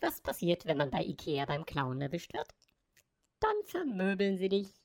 Was passiert, wenn man bei Ikea beim Clown erwischt wird? Dann vermöbeln sie dich.